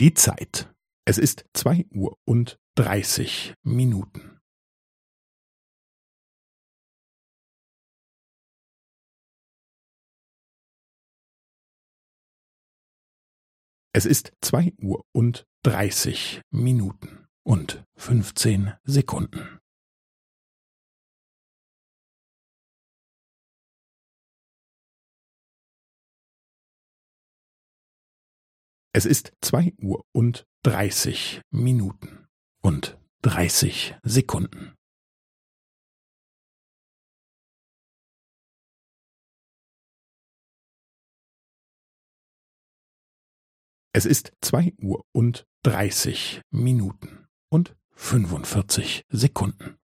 Die Zeit. Es ist zwei Uhr und dreißig Minuten. Es ist zwei Uhr und dreißig Minuten und fünfzehn Sekunden. Es ist zwei Uhr und dreißig Minuten und dreißig Sekunden. Es ist zwei Uhr und dreißig Minuten und fünfundvierzig Sekunden.